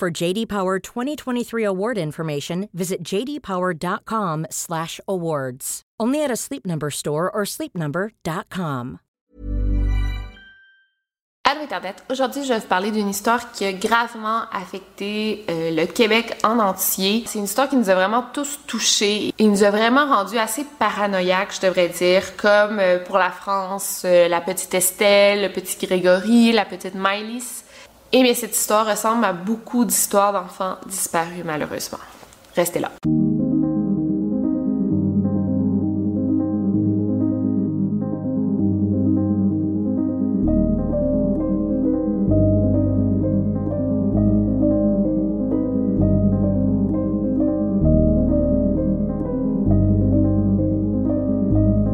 For JD Power 2023 award information, visit jdpower.com/awards. Only at a Sleep Number store or sleepnumber.com. Allô Internet, aujourd'hui je vais vous parler d'une histoire qui a gravement affecté euh, le Québec en entier. C'est une histoire qui nous a vraiment tous touchés et nous a vraiment rendu assez paranoïaques, je devrais dire, comme euh, pour la France, euh, la petite Estelle, le petit Grégory, la petite Mylis. Et bien cette histoire ressemble à beaucoup d'histoires d'enfants disparus malheureusement. Restez là.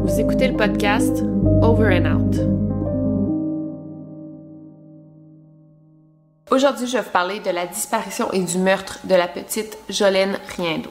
Vous écoutez le podcast Over and Out. Aujourd'hui, je vais vous parler de la disparition et du meurtre de la petite Jolène Riendo.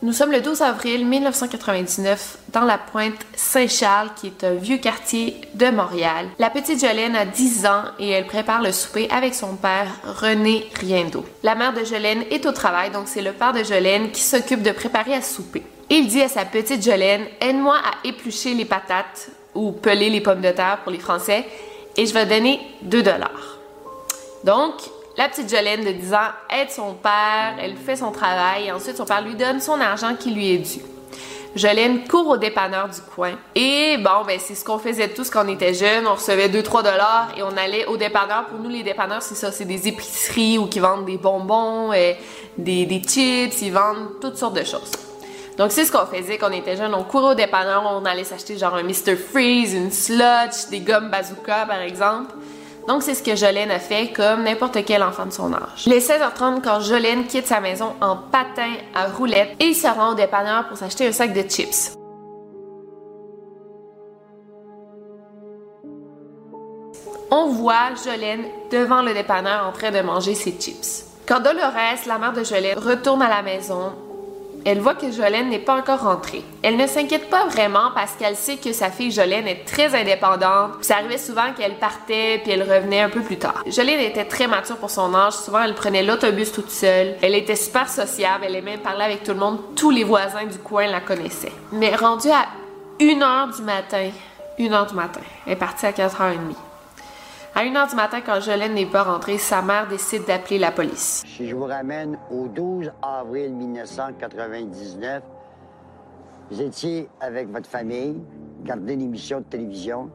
Nous sommes le 12 avril 1999 dans la pointe Saint-Charles, qui est un vieux quartier de Montréal. La petite Jolène a 10 ans et elle prépare le souper avec son père, René Riendo. La mère de Jolène est au travail, donc c'est le père de Jolène qui s'occupe de préparer à souper. Il dit à sa petite Jolène, aide-moi à éplucher les patates ou peler les pommes de terre pour les Français et je vais donner 2 dollars. Donc, la petite Jolène de 10 ans aide son père, elle fait son travail et ensuite son père lui donne son argent qui lui est dû. Jolène court au dépanneur du coin et bon ben c'est ce qu'on faisait tous quand on était jeunes, on recevait 2 3 dollars et on allait au dépanneur. Pour nous les dépanneurs c'est ça, c'est des épiceries où qui vendent des bonbons, et des, des chips, ils vendent toutes sortes de choses. Donc c'est ce qu'on faisait quand on était jeunes, on courait au dépanneur, on allait s'acheter genre un Mr Freeze, une Sludge, des gommes bazooka par exemple. Donc, c'est ce que Jolene a fait comme n'importe quel enfant de son âge. Il est 16h30 quand Jolene quitte sa maison en patin à roulettes et il se rend au dépanneur pour s'acheter un sac de chips. On voit Jolene devant le dépanneur en train de manger ses chips. Quand Dolores, la mère de Jolene, retourne à la maison, elle voit que Jolene n'est pas encore rentrée. Elle ne s'inquiète pas vraiment parce qu'elle sait que sa fille Jolene est très indépendante. ça arrivait souvent qu'elle partait puis elle revenait un peu plus tard. Jolene était très mature pour son âge. Souvent, elle prenait l'autobus toute seule. Elle était super sociable. Elle aimait parler avec tout le monde. Tous les voisins du coin la connaissaient. Mais rendue à 1h du matin, 1h du matin, elle est partie à 4h30. À 1h du matin, quand Jolene n'est pas rentrée, sa mère décide d'appeler la police. Si je vous ramène au 12 avril 1999, vous étiez avec votre famille, gardez une émission de télévision.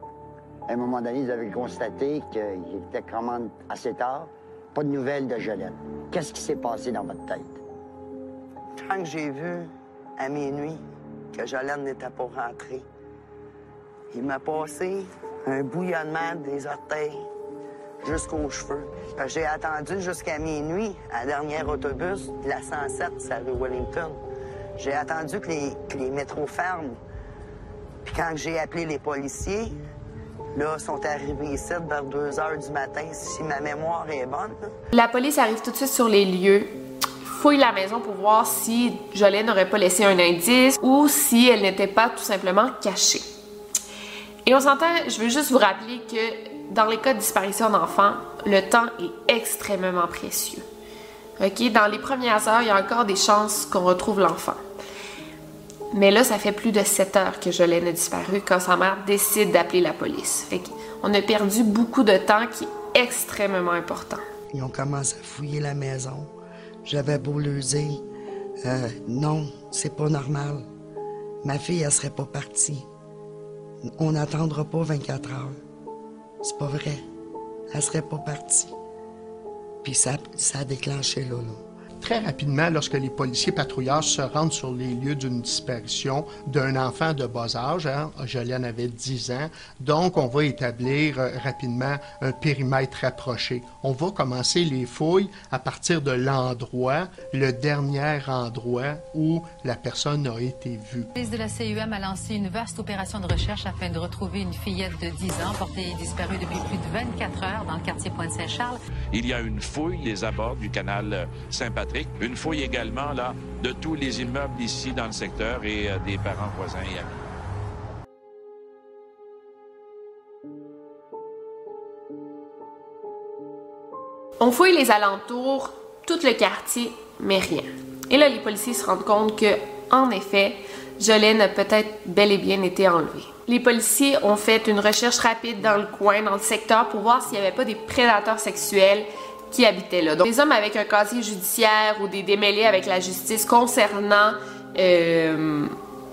À un moment donné, vous avez constaté qu'il était quand même assez tard. Pas de nouvelles de Jolene. Qu'est-ce qui s'est passé dans votre tête? Quand j'ai vu à minuit que Jolene n'était pas rentrée, il m'a passé un bouillonnement des orteils jusqu'aux cheveux. J'ai attendu jusqu'à minuit à la dernière autobus la 107, celle de Wellington. J'ai attendu que les, que les métros ferment. Puis quand j'ai appelé les policiers, là, sont arrivés ici vers 2 heures du matin, si ma mémoire est bonne. La police arrive tout de suite sur les lieux, fouille la maison pour voir si Jolene n'aurait pas laissé un indice ou si elle n'était pas tout simplement cachée. Et on s'entend, je veux juste vous rappeler que dans les cas de disparition d'enfants, le temps est extrêmement précieux. Dans les premières heures, il y a encore des chances qu'on retrouve l'enfant. Mais là, ça fait plus de 7 heures que Jolene a disparu quand sa mère décide d'appeler la police. Qu'on a perdu beaucoup de temps qui est extrêmement important. Ils ont commencé à fouiller la maison. J'avais beau leur dire, euh, non, c'est pas normal. Ma fille, elle serait pas partie. On n'attendra pas 24 heures. C'est pas vrai. Elle serait pas partie. Puis ça, a déclenché là, là. Très rapidement, lorsque les policiers patrouilleurs se rendent sur les lieux d'une disparition d'un enfant de bas âge, hein, Jolene avait 10 ans, donc on va établir euh, rapidement un périmètre rapproché. On va commencer les fouilles à partir de l'endroit, le dernier endroit où la personne a été vue. La police de la CUM a lancé une vaste opération de recherche afin de retrouver une fillette de 10 ans portée disparue depuis plus de 24 heures dans le quartier Pointe-Saint-Charles. Il y a une fouille des abords du canal euh, Une fouille également là de tous les immeubles ici dans le secteur et euh, des parents voisins et amis. On fouille les alentours, tout le quartier, mais rien. Et là, les policiers se rendent compte que, en effet, Jolene a peut-être bel et bien été enlevée. Les policiers ont fait une recherche rapide dans le coin, dans le secteur, pour voir s'il n'y avait pas des prédateurs sexuels qui habitaient là. Donc, des hommes avec un casier judiciaire ou des démêlés avec la justice concernant euh,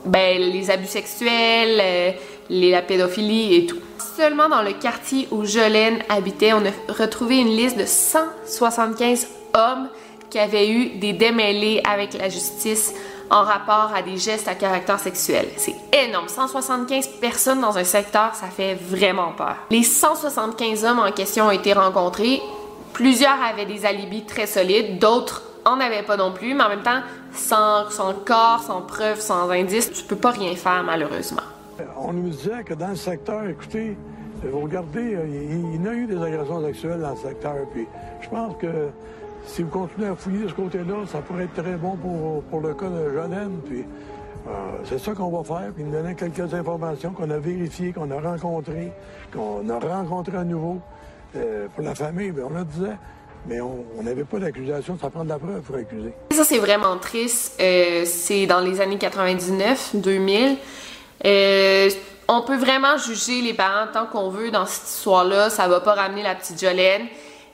ben, les abus sexuels, euh, la pédophilie et tout. Seulement dans le quartier où Jolene habitait, on a retrouvé une liste de 175 hommes qui avaient eu des démêlés avec la justice en rapport à des gestes à caractère sexuel. C'est énorme. 175 personnes dans un secteur, ça fait vraiment peur. Les 175 hommes en question ont été rencontrés. Plusieurs avaient des alibis très solides, d'autres en avaient pas non plus, mais en même temps, sans, corps, sans preuves, sans indices, tu peux pas rien faire malheureusement. On nous disait que dans le secteur, écoutez, vous regardez, il, y a eu des agressions sexuelles dans le secteur, puis je pense que si vous continuez à fouiller de ce côté-là, ça pourrait être très bon pour, pour le cas de Jolene. Puis euh, c'est ça qu'on va faire. Puis nous donner quelques informations qu'on a vérifiées, qu'on a rencontrées, qu'on a rencontrées à nouveau. Euh, pour la famille, bien, on le disait. Mais on n'avait pas d'accusation, ça prend de la preuve pour accuser. Ça, c'est vraiment triste. Euh, c'est dans les années 99, 2000. on peut vraiment juger les parents tant qu'on veut dans cette histoire-là. Ça va pas ramener la petite Jolene.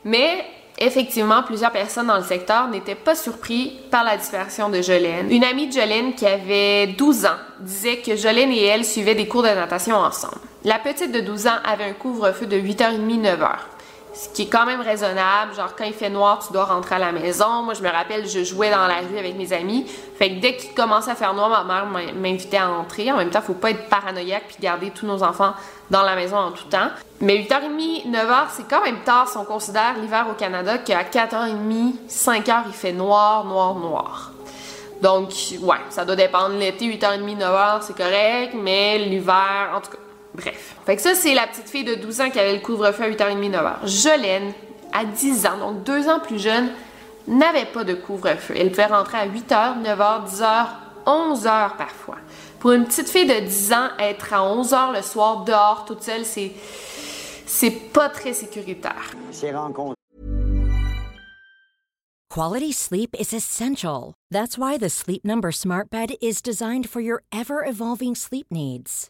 Mais Effectivement, plusieurs personnes dans le secteur n'étaient pas surpris par la disparition de Jolene. Une amie de Jolene qui avait 12 ans disait que Jolene et elle suivaient des cours de natation ensemble. La petite de 12 ans avait un couvre-feu de 8h30, 9h ce qui est quand même raisonnable. Genre, quand il fait noir, tu dois rentrer à la maison. Moi, je me rappelle, je jouais dans la rue avec mes amis. Fait que dès qu'il commençait à faire noir, ma mère m'invitait à entrer. En même temps, faut pas être paranoïaque puis garder tous nos enfants dans la maison en tout temps. Mais 8h30, 9h, c'est quand même tard si on considère l'hiver au Canada qu'à 4h30, 5h, il fait noir, noir, noir. Donc, ouais, ça doit dépendre. L'été, 8h30, 9h, c'est correct, mais l'hiver, en tout cas, Bref. Fait que ça, c'est la petite fille de 12 ans qui avait le couvre-feu à 8h30, 9h. Jolene, à 10 ans, donc deux ans plus jeune, n'avait pas de couvre-feu. Elle pouvait rentrer à 8h, 9h, 10h, 11h parfois. Pour une petite fille de 10 ans, être à 11h le soir dehors toute seule, c'est c'est pas très sécuritaire. Ces rencontres Quality sleep is essential. That's why the Sleep Number Smart Bed is designed for your ever evolving sleep needs.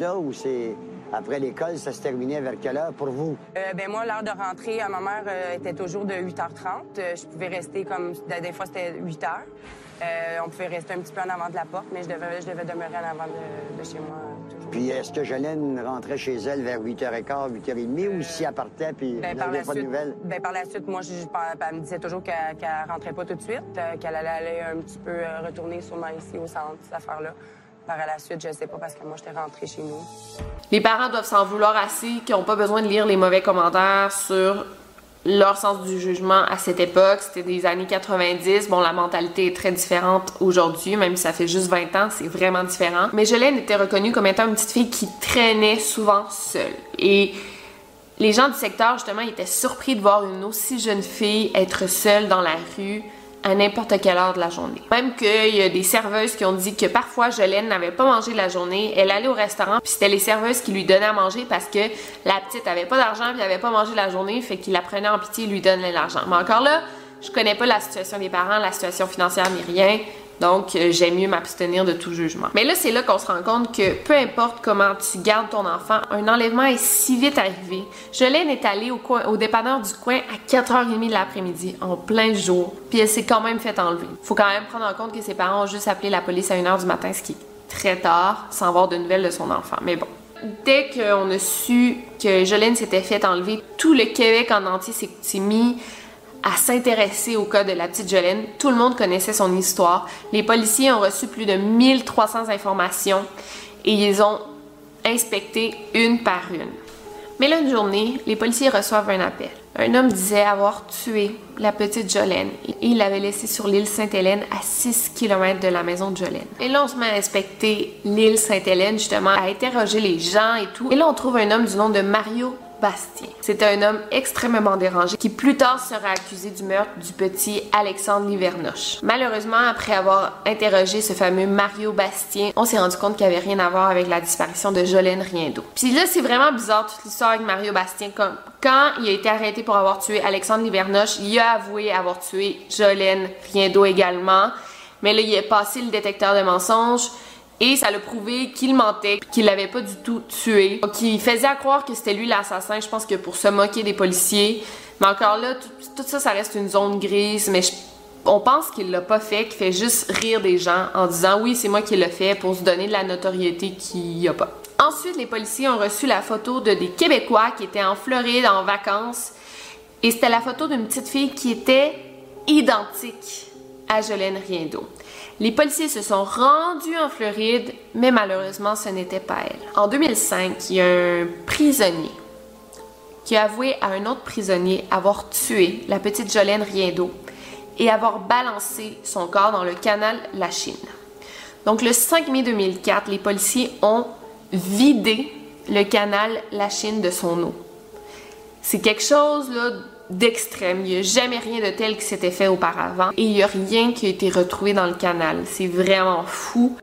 Là où c'est après l'école, ça se terminait vers quelle heure pour vous? Euh, ben moi, l'heure de rentrée, ma mère euh, était toujours de 8h30. Euh, je pouvais rester comme des fois c'était 8h. Euh, on pouvait rester un petit peu en avant de la porte, mais je devais, je devais demeurer en avant de, de chez moi. Toujours. Puis est-ce que Jolene rentrait chez elle vers 8h15, 8h30 ou si elle partait puis Ben, n'avait pas de nouvelles? ben, par la suite, moi, je, je- elle me disait toujours qu'elle qu'elle rentrait pas tout de suite, qu'elle allait aller un petit peu retourner sûrement ici au centre, cette affaire-là. Par la suite, je sais pas parce que moi, j'étais rentrée chez nous. Les parents doivent s'en vouloir assez qu'ils n'ont pas besoin de lire les mauvais commentaires sur leur sens du jugement à cette époque. C'était des années 90. Bon, la mentalité est très différente aujourd'hui, même si ça fait juste 20 ans, c'est vraiment différent. Mais Jolene était reconnue comme étant une petite fille qui traînait souvent seule. Et les gens du secteur, justement, étaient surpris de voir une aussi jeune fille être seule dans la rue à n'importe quelle heure de la journée. Même qu'il y a des serveuses qui ont dit que parfois Jolene n'avait pas mangé la journée, elle allait au restaurant, puis c'était les serveuses qui lui donnaient à manger parce que la petite avait pas d'argent puis avait pas mangé la journée, fait qu'il la prenait en pitié et lui donnait l'argent. Mais encore là, je connais pas la situation des parents, la situation financière ni rien. Donc, euh, j'aime mieux m'abstenir de tout jugement. Mais là, c'est là qu'on se rend compte que peu importe comment tu gardes ton enfant, un enlèvement est si vite arrivé. Jolene est allée au dépanneur du coin à 4h30 de l'après-midi, en plein jour, puis elle s'est quand même fait enlever. Faut quand même prendre en compte que ses parents ont juste appelé la police à 1h du matin, ce qui est très tard, sans avoir de nouvelles de son enfant. Mais bon. Dès qu'on a su que Jolene s'était fait enlever, tout le Québec en entier s'est mis à s'intéresser au cas de la petite Jolene. Tout le monde connaissait son histoire. Les policiers ont reçu plus de 1300 informations et ils ont inspecté une par une. Mais là, journée, les policiers reçoivent un appel. Un homme disait avoir tué la petite Jolene et il l'avait laissée sur l'île Sainte-Hélène à 6 km de la maison de Jolene. Et là, on se met à inspecter l'île Sainte-Hélène, justement, à interroger les gens et tout. Et là, on trouve un homme du nom de Mario Bastien. C'était un homme extrêmement dérangé qui plus tard sera accusé du meurtre du petit Alexandre Livernoche. Malheureusement, après avoir interrogé ce fameux Mario Bastien, on s'est rendu compte qu'il avait rien à voir avec la disparition de Jolène Riendo. Puis là, c'est vraiment bizarre toute l'histoire avec Mario Bastien. Comme quand il a été arrêté pour avoir tué Alexandre Livernoche, il a avoué avoir tué Jolène Riendo également. Mais là, il a passé le détecteur de mensonges. Et ça l'a prouvé qu'il mentait, qu'il l'avait pas du tout tué. Qu'il faisait croire que c'était lui l'assassin, je pense que pour se moquer des policiers. Mais encore là, tout, ça, ça reste une zone grise. Mais on pense qu'il l'a pas fait, qu'il fait juste rire des gens en disant oui, c'est moi qui l'ai fait pour se donner de la notoriété qu'il n'y a pas. Ensuite, les policiers ont reçu la photo de des Québécois qui étaient en Floride en vacances. Et c'était la photo d'une petite fille qui était identique à Jolene Riendo. Les policiers se sont rendus en Floride, mais malheureusement, ce n'était pas elle. En 2005, il y a un prisonnier qui a avoué à un autre prisonnier avoir tué la petite Jolene Riendo et avoir balancé son corps dans le canal La Chine. Donc le 5 mai 2004, les policiers ont vidé le canal La Chine de son eau. C'est quelque chose là, d'extrême. Il n'y a jamais rien de tel qui s'était fait auparavant et il n'y a rien qui a été retrouvé dans le canal. C'est vraiment fou.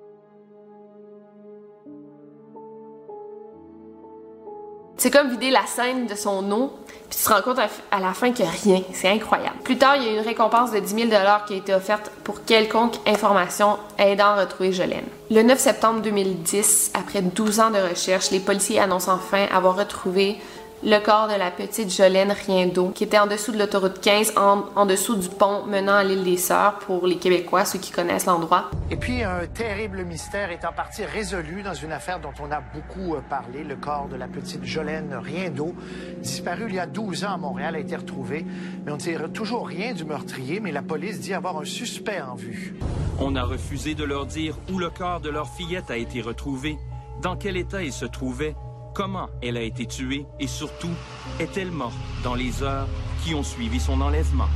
C'est comme vider la scène de son eau, puis tu te rends compte à la fin a rien. C'est incroyable. Plus tard, il y a une récompense de 10 000 qui a été offerte pour quelconque information aidant à retrouver Jolene. Le 9 septembre 2010, après 12 ans de recherche, les policiers annoncent enfin avoir retrouvé le corps de la petite Jolène Riendo, qui était en dessous de l'autoroute 15, en, dessous du pont menant à l'île des Sœurs, pour les Québécois, ceux qui connaissent l'endroit. Et puis, un terrible mystère est en partie résolu dans une affaire dont on a beaucoup euh, parlé. Le corps de la petite Jolène Riendo, disparu il y a 12 ans à Montréal, a été retrouvé. Mais on ne sait toujours rien du meurtrier, mais la police dit avoir un suspect en vue. On a refusé de leur dire où le corps de leur fillette a été retrouvé, dans quel état il se trouvait comment elle a été tuée et surtout, est-elle morte dans les heures qui ont suivi son enlèvement?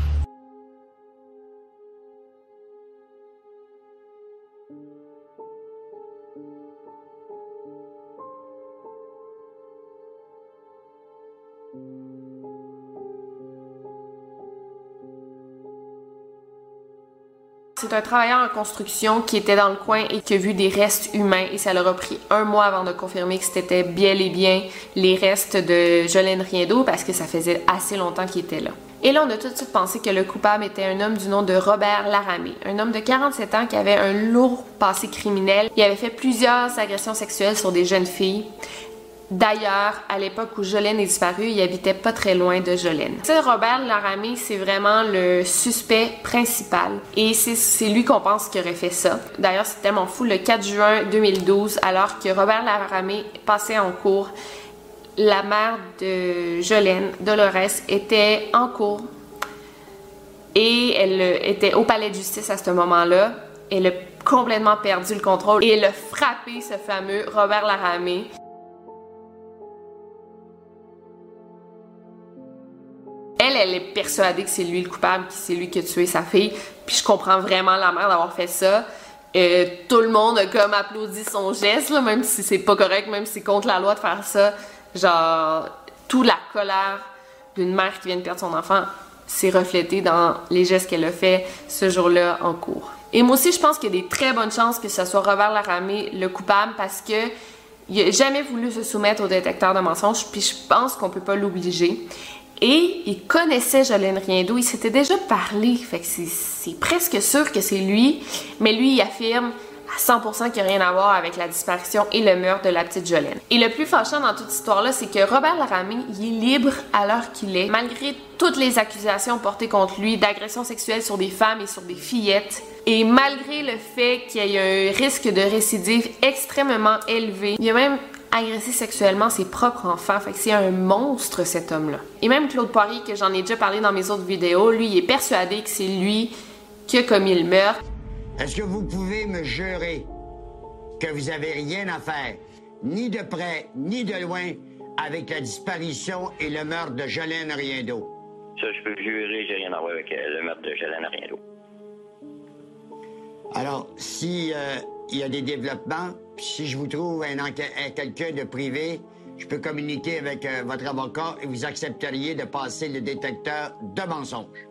C'est un travailleur en construction qui était dans le coin et qui a vu des restes humains et ça leur a pris un mois avant de confirmer que c'était bien et bien les restes de Jolene Riendo parce que ça faisait assez longtemps qu'il était là. Et là, on a tout de suite pensé que le coupable était un homme du nom de Robert Laramé, un homme de 47 ans qui avait un lourd passé criminel. Il avait fait plusieurs agressions sexuelles sur des jeunes filles. D'ailleurs, à l'époque où Jolene est disparue, il habitait pas très loin de Jolene. C'est Robert Laramé, c'est vraiment le suspect principal et c'est lui qu'on pense qui aurait fait ça. D'ailleurs, c'est tellement fou. Le 4 juin 2012, alors que Robert Laramé passait en cours, la mère de Jolene, Dolores, était en cours et elle était au palais de justice à ce moment-là. Elle a complètement perdu le contrôle et elle a frappé ce fameux Robert Laramé. Elle, est persuadée que c'est lui le coupable, que c'est lui qui a tué sa fille. Puis je comprends vraiment la mère d'avoir fait ça. Euh, tout le monde a comme applaudi son geste, même si c'est pas correct, même si c'est contre la loi de faire ça. Genre, toute la colère d'une mère qui vient de perdre son enfant s'est reflété dans les gestes qu'elle a fait ce jour-là en cours. Et moi aussi, je pense qu'il y a des très bonnes chances que ce soit Robert Laramé le coupable parce que il n'a jamais voulu se soumettre au détecteur de mensonges, puis je pense qu'on peut pas l'obliger. Et il connaissait Jolene Riendo, il s'était déjà parlé, fait que c'est presque sûr que c'est lui, mais lui il affirme à 100% qu'il n'y a rien à voir avec la disparition et le meurtre de la petite Jolene. Et le plus fâchant dans toute cette histoire-là, c'est que Robert Laramie, il est libre à l'heure qu'il est, malgré toutes les accusations portées contre lui d'agression sexuelle sur des femmes et sur des fillettes. Et malgré le fait qu'il y ait un risque de récidive extrêmement élevé, il a même agressé sexuellement ses propres enfants. Fait que c'est un monstre, cet homme-là. Et même Claude Poirier, que j'en ai déjà parlé dans mes autres vidéos, lui, il est persuadé que c'est lui qui a commis le meurtre. Est-ce que vous pouvez me jurer que vous avez rien à faire, ni de près, ni de loin, avec la disparition et le meurtre de Jolene Riendo? Ça, je peux jurer, j'ai rien à voir avec euh, le meurtre de Jolene Riendo. Alors, si euh, y a des développements, si je vous trouve un, un quelqu'un de privé, je peux communiquer avec euh, votre avocat et vous accepteriez de passer le détecteur de mensonges.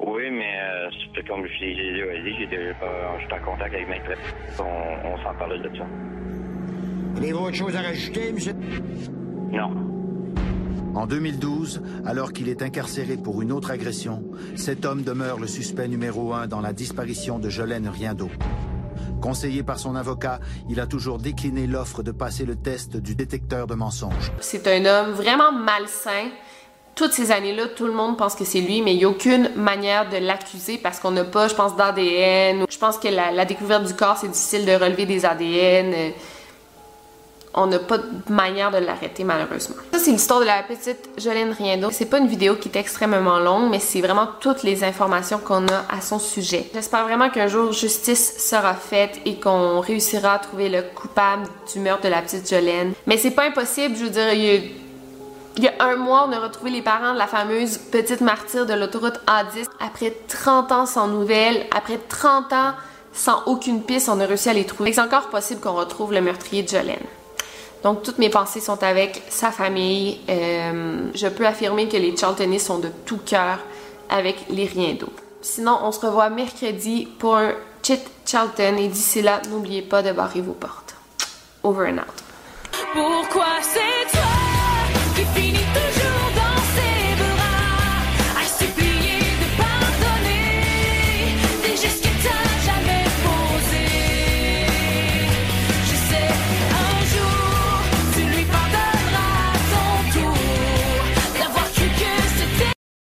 Oui, mais euh, c'est comme je l'ai dit, j'ai déjà je suis en contact avec Maître. On, on s'en parle de ça. Avez-vous autre chose à rajouter, monsieur? Non. En 2012, alors qu'il est incarcéré pour une autre agression, cet homme demeure le suspect numéro un dans la disparition de Jolène Riendo. Conseillé par son avocat, il a toujours décliné l'offre de passer le test du détecteur de mensonges. C'est un homme vraiment malsain. Toutes ces années-là, tout le monde pense que c'est lui, mais il n'y a aucune manière de l'accuser parce qu'on n'a pas, je pense, d'ADN. Je pense que la, la découverte du corps, c'est difficile de relever des ADN on n'a pas de manière de l'arrêter malheureusement. Ça c'est l'histoire de la petite Jolene Riendo. C'est pas une vidéo qui est extrêmement longue, mais c'est vraiment toutes les informations qu'on a à son sujet. J'espère vraiment qu'un jour justice sera faite et qu'on réussira à trouver le coupable du meurtre de la petite Jolene. Mais c'est pas impossible, je veux dire, il y a un mois, on a retrouvé les parents de la fameuse petite martyre de l'autoroute A10. Après 30 ans sans nouvelles, après 30 ans sans aucune piste, on a réussi à les trouver. C'est encore possible qu'on retrouve le meurtrier de Jolene. Donc, toutes mes pensées sont avec sa famille. Euh, je peux affirmer que les Charltonistes sont de tout cœur avec les Riendeaux. Sinon, on se revoit mercredi pour un Chit Charlton et d'ici là, n'oubliez pas de barrer vos portes. Over and out. Pourquoi c'est